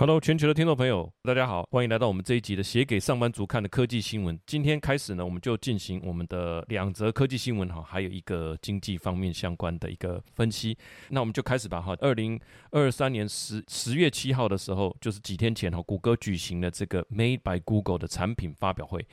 Hello，全球的听众朋友，大家好，欢迎来到我们这一集的写给上班族看的科技新闻。今天开始呢，我们就进行我们的两则科技新闻哈，还有一个经济方面相关的一个分析。那我们就开始吧哈。二零二三年十十月七号的时候，就是几天前哈，谷歌举行了这个 Made by Google 的产品发表会。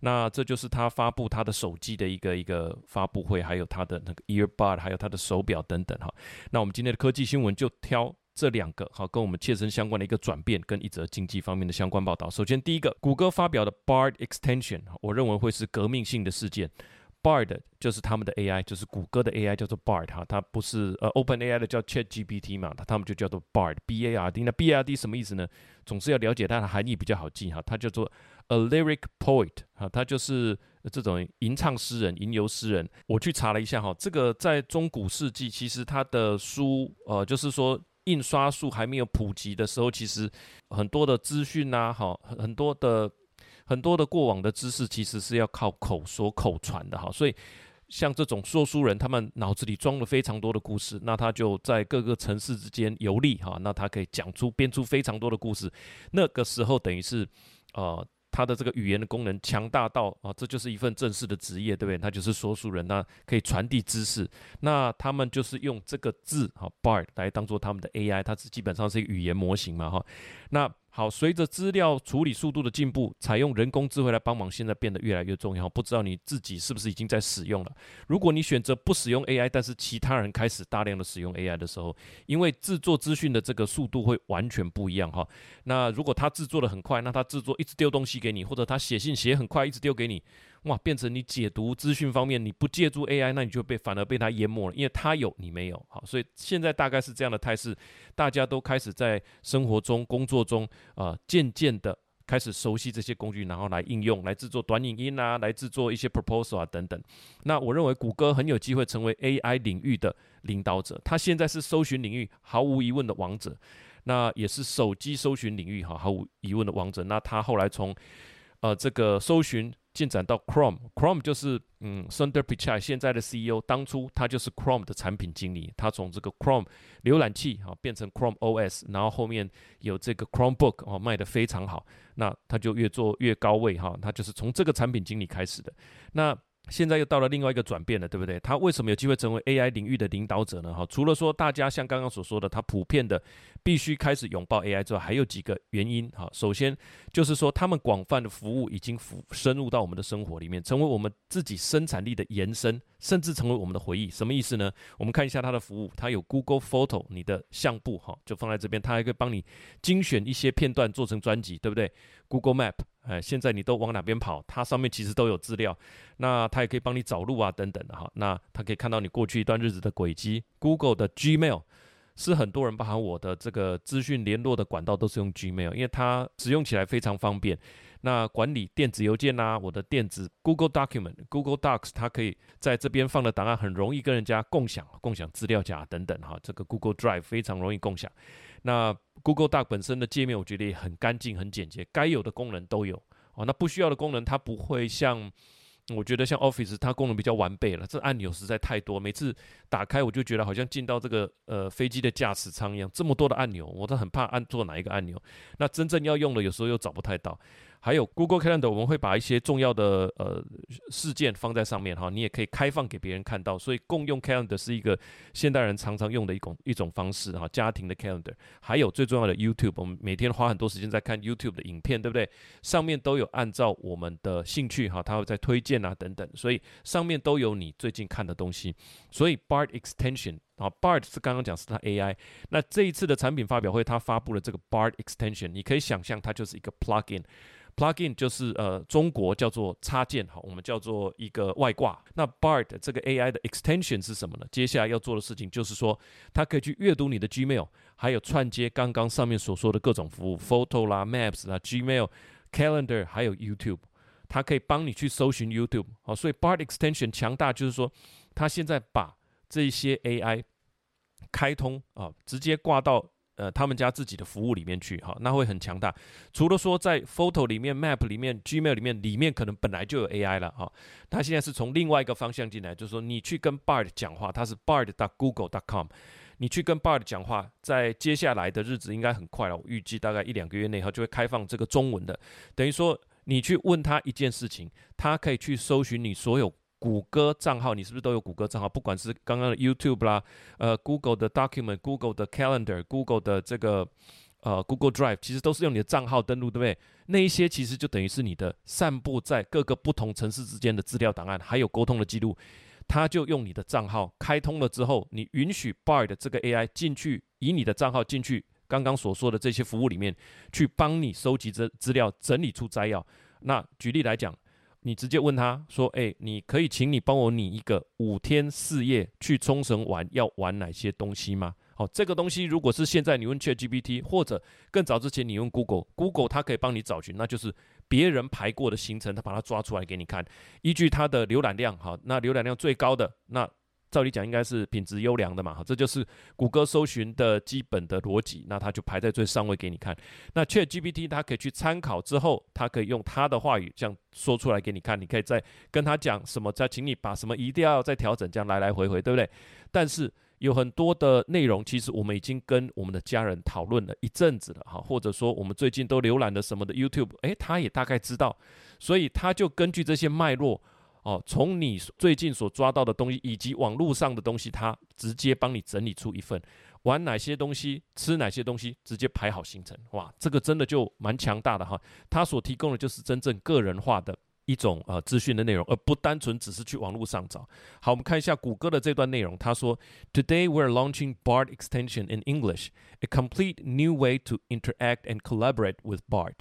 那这就是他发布他的手机的一个一个发布会，还有他的那个 Earbud，还有他的手表等等哈。那我们今天的科技新闻就挑。这两个好，跟我们切身相关的一个转变，跟一则经济方面的相关报道。首先，第一个，谷歌发表的 Bard Extension，我认为会是革命性的事件。Bard 就是他们的 AI，就是谷歌的 AI，叫做 Bard 哈，它不是呃 Open AI 的叫 Chat GPT 嘛，它他们就叫做 Bard，B A R D。那 B A R D 什么意思呢？总是要了解它的含义比较好记哈。它叫做 A Lyric Poet 哈，它就是这种吟唱诗人、吟游诗人。我去查了一下哈，这个在中古世纪，其实它的书呃，就是说。印刷术还没有普及的时候，其实很多的资讯呐，哈，很多的很多的过往的知识，其实是要靠口说口传的哈。所以像这种说书人，他们脑子里装了非常多的故事，那他就在各个城市之间游历哈，那他可以讲出编出非常多的故事。那个时候等于是呃。他的这个语言的功能强大到啊，这就是一份正式的职业，对不对？他就是说书人，那可以传递知识。那他们就是用这个字哈，Bard 来当做他们的 AI，它是基本上是一个语言模型嘛，哈。那好，随着资料处理速度的进步，采用人工智慧来帮忙，现在变得越来越重要。不知道你自己是不是已经在使用了？如果你选择不使用 AI，但是其他人开始大量的使用 AI 的时候，因为制作资讯的这个速度会完全不一样哈。那如果他制作的很快，那他制作一直丢东西给你，或者他写信写很快，一直丢给你。哇，变成你解读资讯方面，你不借助 AI，那你就被反而被它淹没了，因为它有你没有。好，所以现在大概是这样的态势，大家都开始在生活中、工作中啊，渐渐的开始熟悉这些工具，然后来应用，来制作短影音啊，来制作一些 proposal 啊等等。那我认为谷歌很有机会成为 AI 领域的领导者，它现在是搜寻领域毫无疑问的王者，那也是手机搜寻领域哈毫无疑问的王者。那它后来从呃这个搜寻。进展到 Chrome，Chrome 就是嗯，Sundar Pichai 现在的 CEO，当初他就是 Chrome 的产品经理，他从这个 Chrome 浏览器啊变成 Chrome OS，然后后面有这个 Chromebook 哦卖的非常好，那他就越做越高位哈，他就是从这个产品经理开始的，那。现在又到了另外一个转变了，对不对？他为什么有机会成为 AI 领域的领导者呢？哈，除了说大家像刚刚所说的，他普遍的必须开始拥抱 AI 之外，还有几个原因。哈，首先就是说，他们广泛的服务已经深深入到我们的生活里面，成为我们自己生产力的延伸，甚至成为我们的回忆。什么意思呢？我们看一下它的服务，它有 Google Photo，你的相簿哈就放在这边，它还可以帮你精选一些片段做成专辑，对不对？Google Map。哎，现在你都往哪边跑？它上面其实都有资料，那它也可以帮你找路啊，等等的哈。那它可以看到你过去一段日子的轨迹。Google 的 Gmail 是很多人，包含我的这个资讯联络的管道都是用 Gmail，因为它使用起来非常方便。那管理电子邮件呐，我的电子 Google Document、Google Docs，它可以在这边放的档案很容易跟人家共享，共享资料夹等等哈。这个 Google Drive 非常容易共享。那 Google Doc 本身的界面，我觉得也很干净、很简洁，该有的功能都有哦。那不需要的功能，它不会像，我觉得像 Office，它功能比较完备了。这按钮实在太多，每次打开我就觉得好像进到这个呃飞机的驾驶舱一样，这么多的按钮，我都很怕按错哪一个按钮。那真正要用的，有时候又找不太到。还有 Google Calendar，我们会把一些重要的呃事件放在上面哈，你也可以开放给别人看到。所以共用 Calendar 是一个现代人常常用的一种一种方式哈，家庭的 Calendar。还有最重要的 YouTube，我们每天花很多时间在看 YouTube 的影片，对不对？上面都有按照我们的兴趣哈，它会在推荐啊等等，所以上面都有你最近看的东西。所以 Bard Extension 啊，Bard 是刚刚讲是它 AI，那这一次的产品发表会，它发布了这个 Bard Extension，你可以想象它就是一个 Plugin。Plugin 就是呃，中国叫做插件，好，我们叫做一个外挂。那 Bard 这个 AI 的 extension 是什么呢？接下来要做的事情就是说，它可以去阅读你的 Gmail，还有串接刚刚上面所说的各种服务，Photo 啦、Maps 啦、Gmail、Calendar，还有 YouTube，它可以帮你去搜寻 YouTube。好，所以 Bard extension 强大，就是说，它现在把这些 AI 开通啊，直接挂到。呃，他们家自己的服务里面去，哈，那会很强大。除了说在 Photo 里面、Map 里面、Gmail 里面，里面可能本来就有 AI 了，哈。它现在是从另外一个方向进来，就是说你去跟 Bard 讲话，它是 Bard. 打 Google. dot com。你去跟 Bard 讲话，在接下来的日子应该很快了，我预计大概一两个月内，它就会开放这个中文的。等于说，你去问他一件事情，他可以去搜寻你所有谷歌账号，你是不是都有谷歌账号？不管是刚刚的 YouTube 啦，呃，Google 的 Document、Google 的 Calendar、Google 的这个呃 Google Drive，其实都是用你的账号登录，对不对？那一些其实就等于是你的散布在各个不同城市之间的资料档案，还有沟通的记录。他就用你的账号开通了之后，你允许 Bard 这个 AI 进去，以你的账号进去，刚刚所说的这些服务里面去帮你收集这资料，整理出摘要。那举例来讲，你直接问他说：“哎，你可以请你帮我拟一个五天四夜去冲绳玩要玩哪些东西吗？”好，这个东西如果是现在你问 ChatGPT，或者更早之前你用 Google，Google 它可以帮你找寻，那就是。别人排过的行程，它把它抓出来给你看，依据它的浏览量，好，那浏览量最高的，那照理讲应该是品质优良的嘛，哈，这就是谷歌搜寻的基本的逻辑，那它就排在最上位给你看。那 Chat GPT 它可以去参考之后，它可以用它的话语这样说出来给你看，你可以再跟他讲什么，再请你把什么一定要再调整，这样来来回回，对不对？但是。有很多的内容，其实我们已经跟我们的家人讨论了一阵子了，哈，或者说我们最近都浏览了什么的 YouTube，诶，他也大概知道，所以他就根据这些脉络，哦，从你最近所抓到的东西以及网络上的东西，他直接帮你整理出一份，玩哪些东西，吃哪些东西，直接排好行程，哇，这个真的就蛮强大的哈，他所提供的就是真正个人化的。一种呃资讯的内容，而不单纯只是去网络上找。好，我们看一下谷歌的这段内容。他说：“Today we're launching Bard extension in English, a complete new way to interact and collaborate with Bard.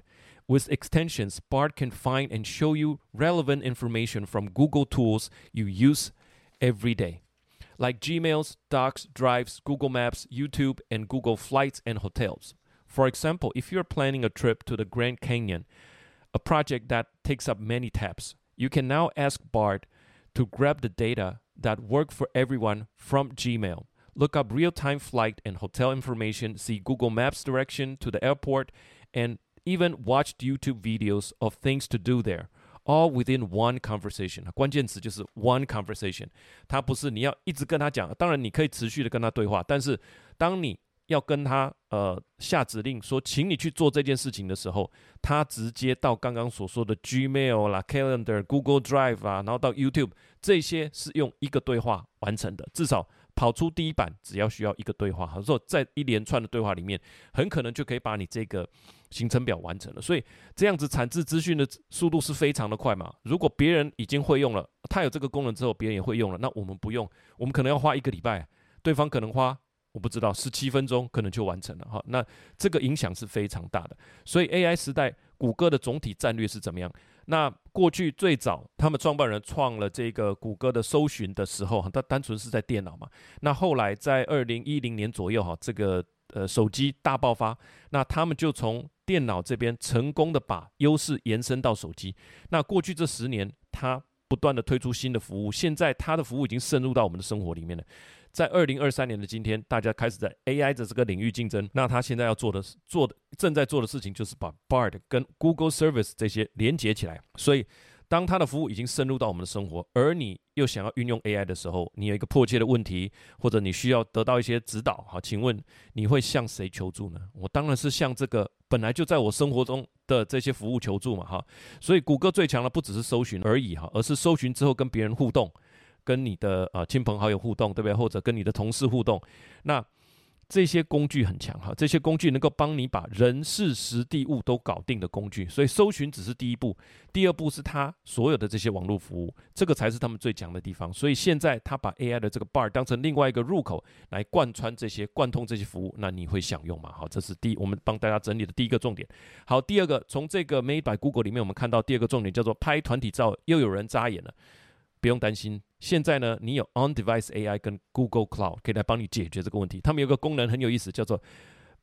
With extensions, Bard can find and show you relevant information from Google tools you use every day, like Gmails, Docs, Drives, Google Maps, YouTube, and Google Flights and Hotels. For example, if you're planning a trip to the Grand Canyon." a project that takes up many tabs. You can now ask Bard to grab the data that work for everyone from Gmail. Look up real time flight and hotel information, see Google Maps direction to the airport, and even watched YouTube videos of things to do there. All within one conversation，关键词就是 one conversation。它不是你要一直跟他讲，当然你可以持续的跟他对话，但是当你要跟他呃下指令说，请你去做这件事情的时候，他直接到刚刚所说的 Gmail 啦、Calendar、Google Drive 啊，然后到 YouTube，这些是用一个对话完成的。至少跑出第一版，只要需要一个对话，或者说在一连串的对话里面，很可能就可以把你这个行程表完成了。所以这样子产制资讯的速度是非常的快嘛。如果别人已经会用了，他有这个功能之后，别人也会用了，那我们不用，我们可能要花一个礼拜，对方可能花。我不知道，十七分钟可能就完成了哈。那这个影响是非常大的。所以 AI 时代，谷歌的总体战略是怎么样？那过去最早他们创办人创了这个谷歌的搜寻的时候，他单纯是在电脑嘛。那后来在二零一零年左右哈，这个呃手机大爆发，那他们就从电脑这边成功的把优势延伸到手机。那过去这十年，他不断的推出新的服务，现在他的服务已经渗入到我们的生活里面了。在二零二三年的今天，大家开始在 AI 的这个领域竞争。那他现在要做的、做的、正在做的事情，就是把 Bard 跟 Google Service 这些连接起来。所以，当他的服务已经深入到我们的生活，而你又想要运用 AI 的时候，你有一个迫切的问题，或者你需要得到一些指导，好，请问你会向谁求助呢？我当然是向这个本来就在我生活中的这些服务求助嘛，哈。所以，谷歌最强的不只是搜寻而已，哈，而是搜寻之后跟别人互动。跟你的呃亲朋好友互动，对不对？或者跟你的同事互动，那这些工具很强哈，这些工具能够帮你把人事实地物都搞定的工具。所以搜寻只是第一步，第二步是他所有的这些网络服务，这个才是他们最强的地方。所以现在他把 AI 的这个 bar 当成另外一个入口来贯穿这些、贯通这些服务，那你会享用吗？好，这是第一我们帮大家整理的第一个重点。好，第二个从这个 Made by Google 里面，我们看到第二个重点叫做拍团体照又有人扎眼了，不用担心。现在呢，你有 On-Device AI 跟 Google Cloud 可以来帮你解决这个问题。他们有个功能很有意思，叫做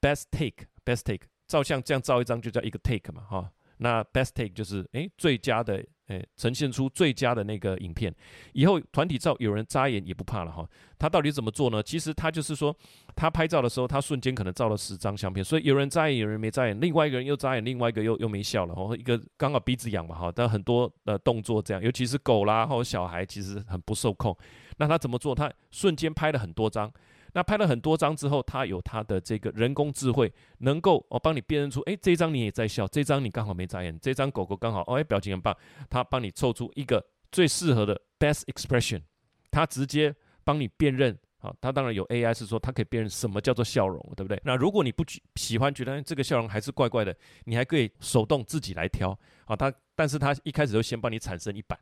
Best Take，Best Take，照相这样照一张就叫一个 Take 嘛，哈。那 Best Take 就是诶最佳的。诶，呈现出最佳的那个影片，以后团体照有人眨眼也不怕了哈。他到底怎么做呢？其实他就是说，他拍照的时候，他瞬间可能照了十张相片，所以有人眨眼，有人没眨眼，另外一个人又眨眼，另外一个又又没笑了，然后一个刚好鼻子痒嘛哈。但很多的动作这样，尤其是狗啦或者小孩，其实很不受控。那他怎么做？他瞬间拍了很多张，那拍了很多张之后，它有它的这个人工智慧，能够哦帮你辨认出，哎，这张你也在笑，这张你刚好没眨眼，这张狗狗刚好哦，哎，表情很棒，它帮你凑出一个最适合的 best expression，它直接帮你辨认。好，它当然有 AI 是说它可以辨认什么叫做笑容，对不对？那如果你不喜欢，觉得这个笑容还是怪怪的，你还可以手动自己来挑。好，它但是它一开始就先帮你产生一版，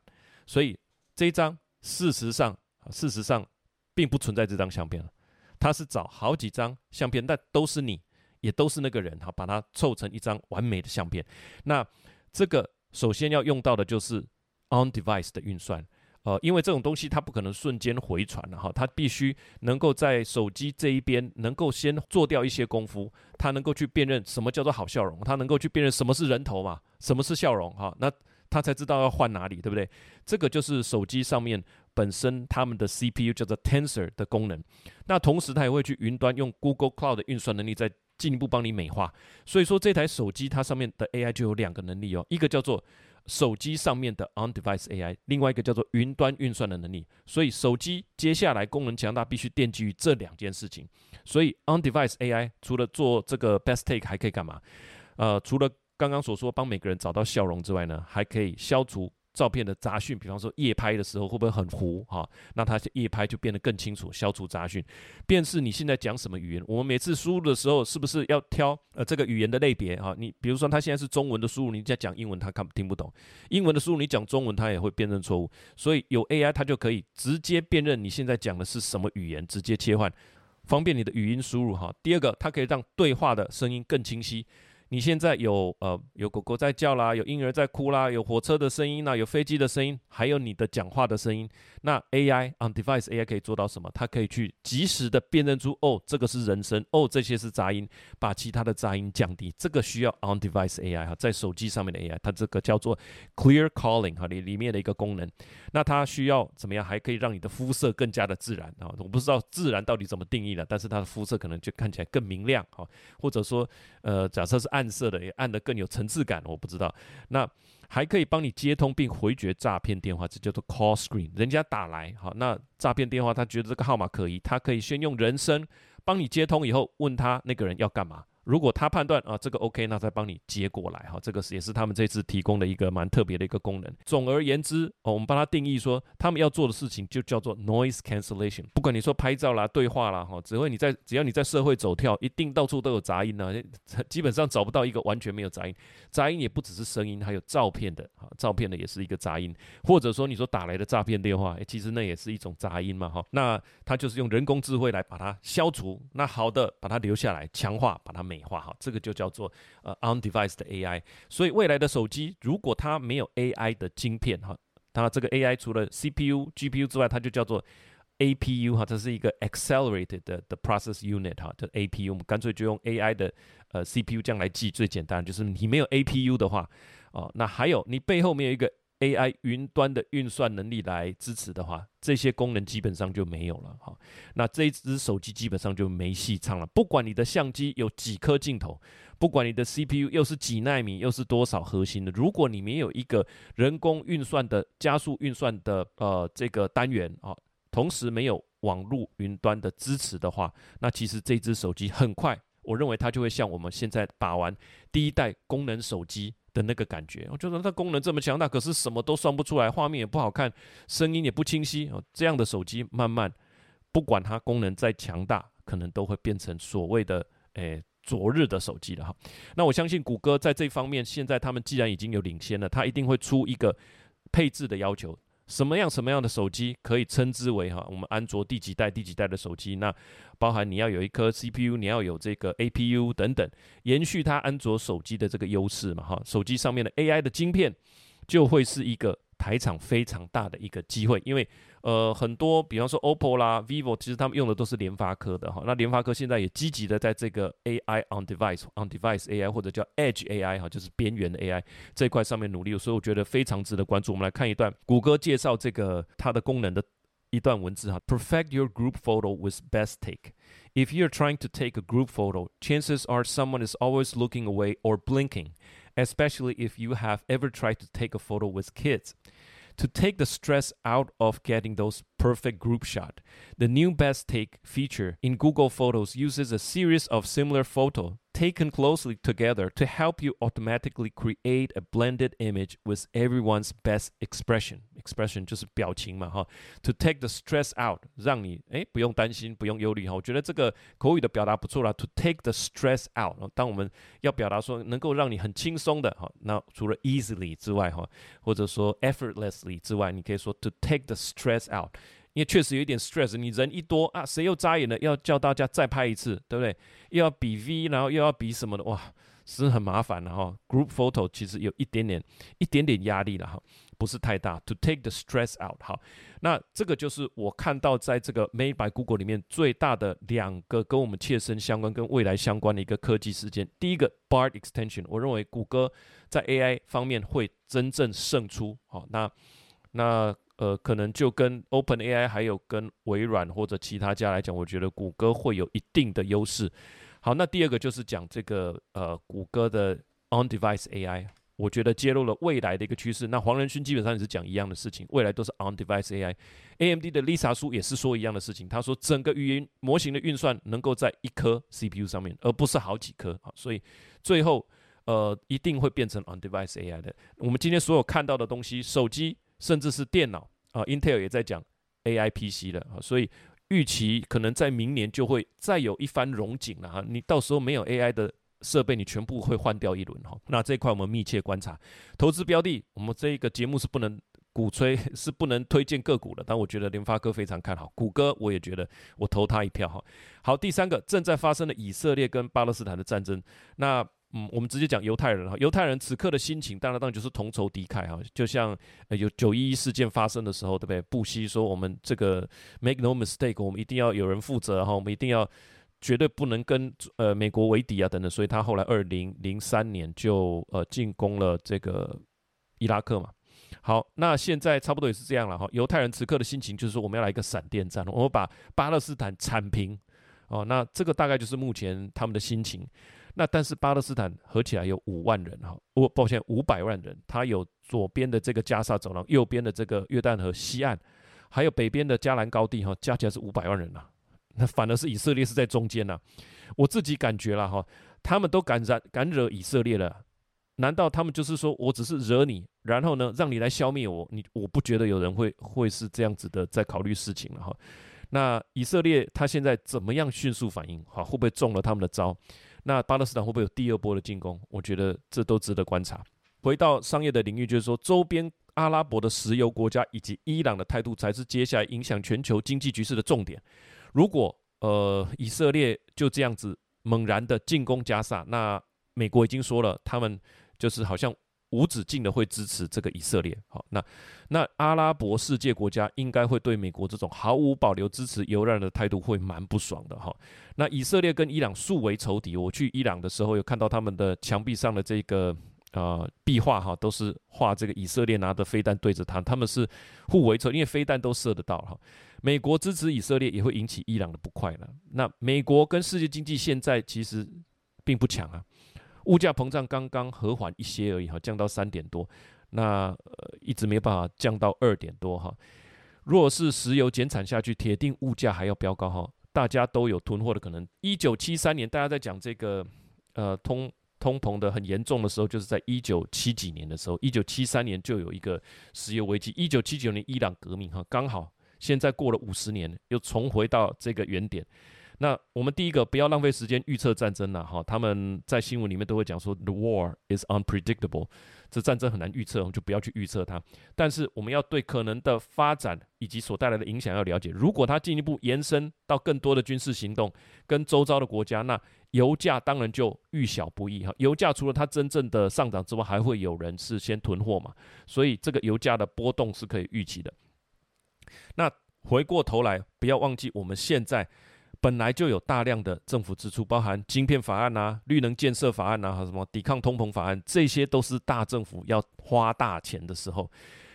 所以这一张事实上事实上并不存在这张相片了。他是找好几张相片，但都是你，也都是那个人，哈，把它凑成一张完美的相片。那这个首先要用到的就是 on device 的运算，呃，因为这种东西它不可能瞬间回传了哈，它必须能够在手机这一边能够先做掉一些功夫，它能够去辨认什么叫做好笑容，它能够去辨认什么是人头嘛，什么是笑容哈，那它才知道要换哪里，对不对？这个就是手机上面。本身他们的 CPU 叫做 Tensor 的功能，那同时它也会去云端用 Google Cloud 的运算能力，再进一步帮你美化。所以说这台手机它上面的 AI 就有两个能力哦，一个叫做手机上面的 On-Device AI，另外一个叫做云端运算的能力。所以手机接下来功能强大，必须奠基于这两件事情。所以 On-Device AI 除了做这个 Best Take 还可以干嘛？呃，除了刚刚所说帮每个人找到笑容之外呢，还可以消除。照片的杂讯，比方说夜拍的时候会不会很糊哈？那它夜拍就变得更清楚，消除杂讯。便是你现在讲什么语言，我们每次输入的时候，是不是要挑呃这个语言的类别哈？你比如说它现在是中文的输入，你在讲英文，它看听不懂；英文的输入，你讲中文，它也会辨认错误。所以有 AI，它就可以直接辨认你现在讲的是什么语言，直接切换，方便你的语音输入哈。第二个，它可以让对话的声音更清晰。你现在有呃有狗狗在叫啦，有婴儿在哭啦，有火车的声音啦，有飞机的声音，还有你的讲话的声音。那 AI on device AI 可以做到什么？它可以去及时的辨认出哦，这个是人声，哦，这些是杂音，把其他的杂音降低。这个需要 on device AI 哈，在手机上面的 AI，它这个叫做 clear calling 哈里里面的一个功能。那它需要怎么样？还可以让你的肤色更加的自然啊？我不知道自然到底怎么定义的，但是它的肤色可能就看起来更明亮哈，或者说呃，假设是。暗色的也暗的更有层次感，我不知道。那还可以帮你接通并回绝诈骗电话，这叫做 call screen。人家打来，好，那诈骗电话他觉得这个号码可疑，他可以先用人声帮你接通，以后问他那个人要干嘛。如果他判断啊这个 OK，那再帮你接过来哈，这个是也是他们这次提供的一个蛮特别的一个功能。总而言之，哦，我们帮他定义说，他们要做的事情就叫做 noise cancellation。不管你说拍照啦、对话啦，哈，只会你在只要你在社会走跳，一定到处都有杂音呢，基本上找不到一个完全没有杂音。杂音也不只是声音，还有照片的，哈，照片的也是一个杂音。或者说你说打来的诈骗电话，其实那也是一种杂音嘛，哈。那它就是用人工智慧来把它消除，那好的把它留下来，强化把它美。美化哈，这个就叫做呃 on device 的 AI。所以未来的手机如果它没有 AI 的晶片哈，它这个 AI 除了 CPU、GPU 之外，它就叫做 APU 哈，这是一个 accelerated 的 process unit 哈，这 APU 我们干脆就用 AI 的呃 CPU 这样来记最简单，就是你没有 APU 的话哦，那还有你背后没有一个。AI 云端的运算能力来支持的话，这些功能基本上就没有了哈。那这一只手机基本上就没戏唱了。不管你的相机有几颗镜头，不管你的 CPU 又是几纳米，又是多少核心的，如果你没有一个人工运算的加速运算的呃这个单元啊，同时没有网络云端的支持的话，那其实这只手机很快，我认为它就会像我们现在把玩第一代功能手机。的那个感觉，我觉得它功能这么强大，可是什么都算不出来，画面也不好看，声音也不清晰哦。这样的手机，慢慢不管它功能再强大，可能都会变成所谓的诶昨日的手机了哈。那我相信谷歌在这方面，现在他们既然已经有领先了，它一定会出一个配置的要求。什么样什么样的手机可以称之为哈？我们安卓第几代第几代的手机？那包含你要有一颗 CPU，你要有这个 APU 等等，延续它安卓手机的这个优势嘛哈？手机上面的 AI 的晶片就会是一个。台场非常大的一个机会，因为呃很多，比方说 OPPO 啦、vivo，其实他们用的都是联发科的哈。那联发科现在也积极的在这个 AI on device on device AI 或者叫 Edge AI 哈，就是边缘的 AI 这一块上面努力，所以我觉得非常值得关注。我们来看一段谷歌介绍这个它的功能的一段文字哈：Perfect your group photo with best take. If you're trying to take a group photo, chances are someone is always looking away or blinking. especially if you have ever tried to take a photo with kids. To take the stress out of getting those perfect group shot, the new best take feature in Google Photos uses a series of similar photo taken closely together to help you automatically create a blended image with everyone's best expression. Expression 就是表情嘛，哈。To take the stress out，让你哎不用担心，不用忧虑哈。我觉得这个口语的表达不错啦。To take the stress out，当我们要表达说能够让你很轻松的哈，那除了 easily 之外哈，或者说 effortlessly 之外，你可以说 to take the stress out。 因为确实有一点 stress，你人一多啊，谁又眨眼了？要叫大家再拍一次，对不对？又要比 V，然后又要比什么的，哇，是很麻烦的哈。Group photo 其实有一点点、一点点压力了哈，不是太大。To take the stress out，好，那这个就是我看到在这个 Made by Google 里面最大的两个跟我们切身相关、跟未来相关的一个科技事件。第一个 Bard Extension，我认为谷歌在 AI 方面会真正胜出。好，那那。呃，可能就跟 Open AI 还有跟微软或者其他家来讲，我觉得谷歌会有一定的优势。好，那第二个就是讲这个呃，谷歌的 On-Device AI，我觉得揭露了未来的一个趋势。那黄仁勋基本上也是讲一样的事情，未来都是 On-Device AI。AMD 的 Lisa 叔也是说一样的事情，他说整个语音模型的运算能够在一颗 CPU 上面，而不是好几颗。好，所以最后呃，一定会变成 On-Device AI 的。我们今天所有看到的东西，手机。甚至是电脑啊，Intel 也在讲 AI PC 了啊，所以预期可能在明年就会再有一番荣景了哈。你到时候没有 AI 的设备，你全部会换掉一轮哈。那这块我们密切观察。投资标的，我们这一个节目是不能鼓吹，是不能推荐个股的。但我觉得联发科非常看好，谷歌我也觉得我投他一票哈。好，第三个正在发生的以色列跟巴勒斯坦的战争，那。嗯，我们直接讲犹太人哈，犹太人此刻的心情，当然当然就是同仇敌忾哈，就像有九一一事件发生的时候，对不对？不惜说我们这个 make no mistake，我们一定要有人负责哈，我们一定要绝对不能跟呃美国为敌啊等等，所以他后来二零零三年就呃进攻了这个伊拉克嘛。好，那现在差不多也是这样了哈，犹太人此刻的心情就是说我们要来一个闪电战，我们把巴勒斯坦铲平哦，那这个大概就是目前他们的心情。那但是巴勒斯坦合起来有五万人哈，我抱歉五百万人，他有左边的这个加沙走廊，右边的这个约旦河西岸，还有北边的加兰高地哈，加起来是五百万人呐。那反而是以色列是在中间呐。我自己感觉了哈，他们都敢染敢惹以色列了，难道他们就是说我只是惹你，然后呢让你来消灭我？你我不觉得有人会会是这样子的在考虑事情了哈。那以色列他现在怎么样迅速反应？哈，会不会中了他们的招？那巴勒斯坦会不会有第二波的进攻？我觉得这都值得观察。回到商业的领域，就是说，周边阿拉伯的石油国家以及伊朗的态度，才是接下来影响全球经济局势的重点。如果呃以色列就这样子猛然的进攻加沙，那美国已经说了，他们就是好像。无止境的会支持这个以色列，好，那那阿拉伯世界国家应该会对美国这种毫无保留支持犹太人的态度会蛮不爽的哈。那以色列跟伊朗素为仇敌，我去伊朗的时候有看到他们的墙壁上的这个呃壁画哈，都是画这个以色列拿着飞弹对着他，他们是互为仇，因为飞弹都射得到哈。美国支持以色列也会引起伊朗的不快了。那美国跟世界经济现在其实并不强啊。物价膨胀刚刚和缓一些而已哈，降到三点多，那呃一直没办法降到二点多哈。若是石油减产下去，铁定物价还要飙高哈，大家都有囤货的可能。一九七三年，大家在讲这个呃通通膨的很严重的时候，就是在一九七几年的时候，一九七三年就有一个石油危机，一九七九年伊朗革命哈，刚好现在过了五十年，又重回到这个原点。那我们第一个不要浪费时间预测战争了哈，他们在新闻里面都会讲说 the war is unpredictable，这战争很难预测，我们就不要去预测它。但是我们要对可能的发展以及所带来的影响要了解。如果它进一步延伸到更多的军事行动跟周遭的国家，那油价当然就遇小不易哈。油价除了它真正的上涨之外，还会有人是先囤货嘛，所以这个油价的波动是可以预期的。那回过头来，不要忘记我们现在。本来就有大量的政府支出，包含晶片法案呐、绿能建设法案呐，还有什么抵抗通膨法案，这些都是大政府要花大钱的时候。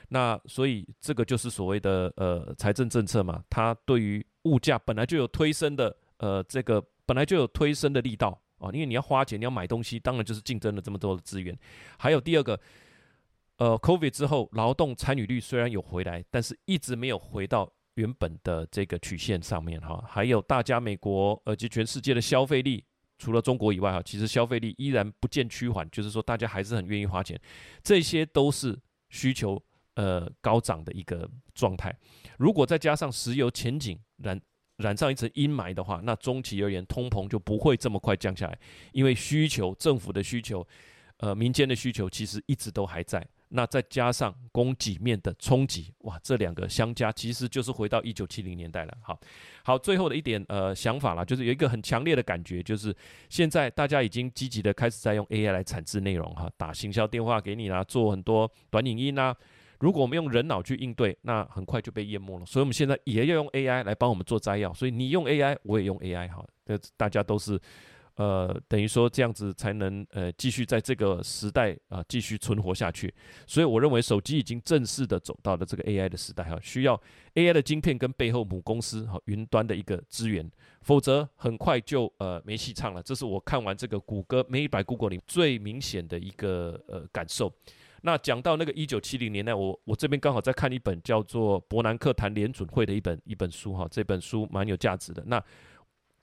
那所以这个就是所谓的呃财政政策嘛，它对于物价本来就有推升的呃这个本来就有推升的力道啊，因为你要花钱，你要买东西，当然就是竞争了这么多的资源。还有第二个。呃，COVID 之后，劳动参与率虽然有回来，但是一直没有回到原本的这个曲线上面哈。还有大家美国以及全世界的消费力，除了中国以外哈，其实消费力依然不见趋缓，就是说大家还是很愿意花钱，这些都是需求呃高涨的一个状态。如果再加上石油前景染染上一层阴霾的话，那中期而言，通膨就不会这么快降下来，因为需求、政府的需求、呃民间的需求其实一直都还在。那再加上供给面的冲击，哇，这两个相加，其实就是回到一九七零年代了。好，好，最后的一点呃想法啦，就是有一个很强烈的感觉，就是现在大家已经积极的开始在用 AI 来产制内容哈，打行销电话给你啦，做很多短影音啊。如果我们用人脑去应对，那很快就被淹没了。所以，我们现在也要用 AI 来帮我们做摘要。所以，你用 AI，我也用 AI，哈，这大家都是，呃，等于说这样子才能呃继续在这个时代啊继续存活下去。所以，我认为手机已经正式的走到了这个 AI 的时代，哈，需要 AI 的晶片跟背后母公司哈云端的一个资源，否则很快就呃没戏唱了。这是我看完这个谷歌 Made by Google 里最明显的一个呃感受。那讲到那个一九七零年代，我我这边刚好在看一本叫做《伯南克谈联准会》的一本一本书哈，这本书蛮有价值的。那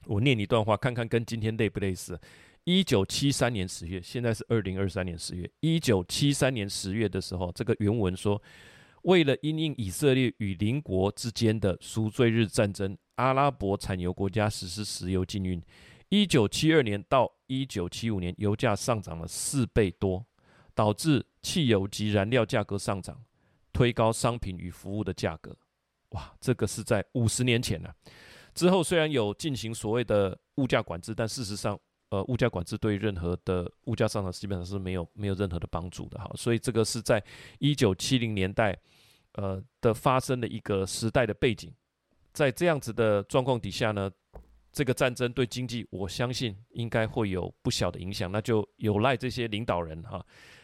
我念一段话，看看跟今天类不类似。一九七三年十月，现在是二零二三年十月。一九七三年十月的时候，这个原文说，为了因应以色列与邻国之间的赎罪日战争，阿拉伯产油国家实施石油禁运。一九七二年到一九七五年，油价上涨了四倍多。导致汽油及燃料价格上涨，推高商品与服务的价格。哇，这个是在五十年前呢。之后虽然有进行所谓的物价管制，但事实上，呃，物价管制对任何的物价上涨基本上是没有没有任何的帮助的。哈，所以这个是在一九七零年代，呃的发生的一个时代的背景。在这样子的状况底下呢，这个战争对经济，我相信应该会有不小的影响。那就有赖这些领导人哈。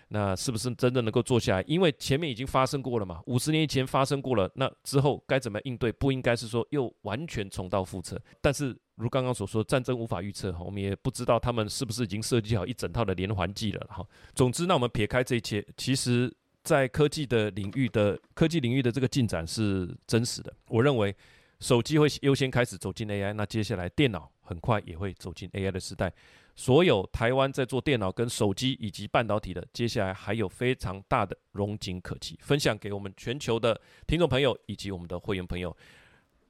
那是不是真的能够做下来？因为前面已经发生过了嘛，五十年以前发生过了，那之后该怎么应对？不应该是说又完全重蹈覆辙。但是如刚刚所说，战争无法预测，我们也不知道他们是不是已经设计好一整套的连环计了哈。总之，那我们撇开这一切，其实在科技的领域的科技领域的这个进展是真实的。我认为手机会优先开始走进 AI，那接下来电脑很快也会走进 AI 的时代。所有台湾在做电脑跟手机以及半导体的，接下来还有非常大的荣景可期，分享给我们全球的听众朋友以及我们的会员朋友。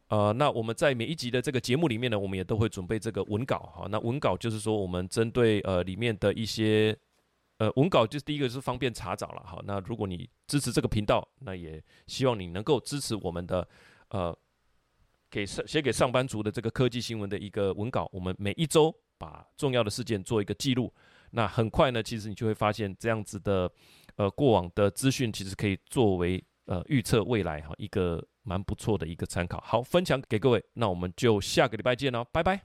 呃，那我们在每一集的这个节目里面呢，我们也都会准备这个文稿哈。那文稿就是说，我们针对呃里面的一些呃文稿，就是第一个是方便查找了哈。那如果你支持这个频道，那也希望你能够支持我们的呃给上写给上班族的这个科技新闻的一个文稿，我们每一周。把重要的事件做一个记录，那很快呢，其实你就会发现这样子的，呃，过往的资讯其实可以作为呃预测未来哈一个蛮不错的一个参考。好，分享给各位，那我们就下个礼拜见喽，拜拜。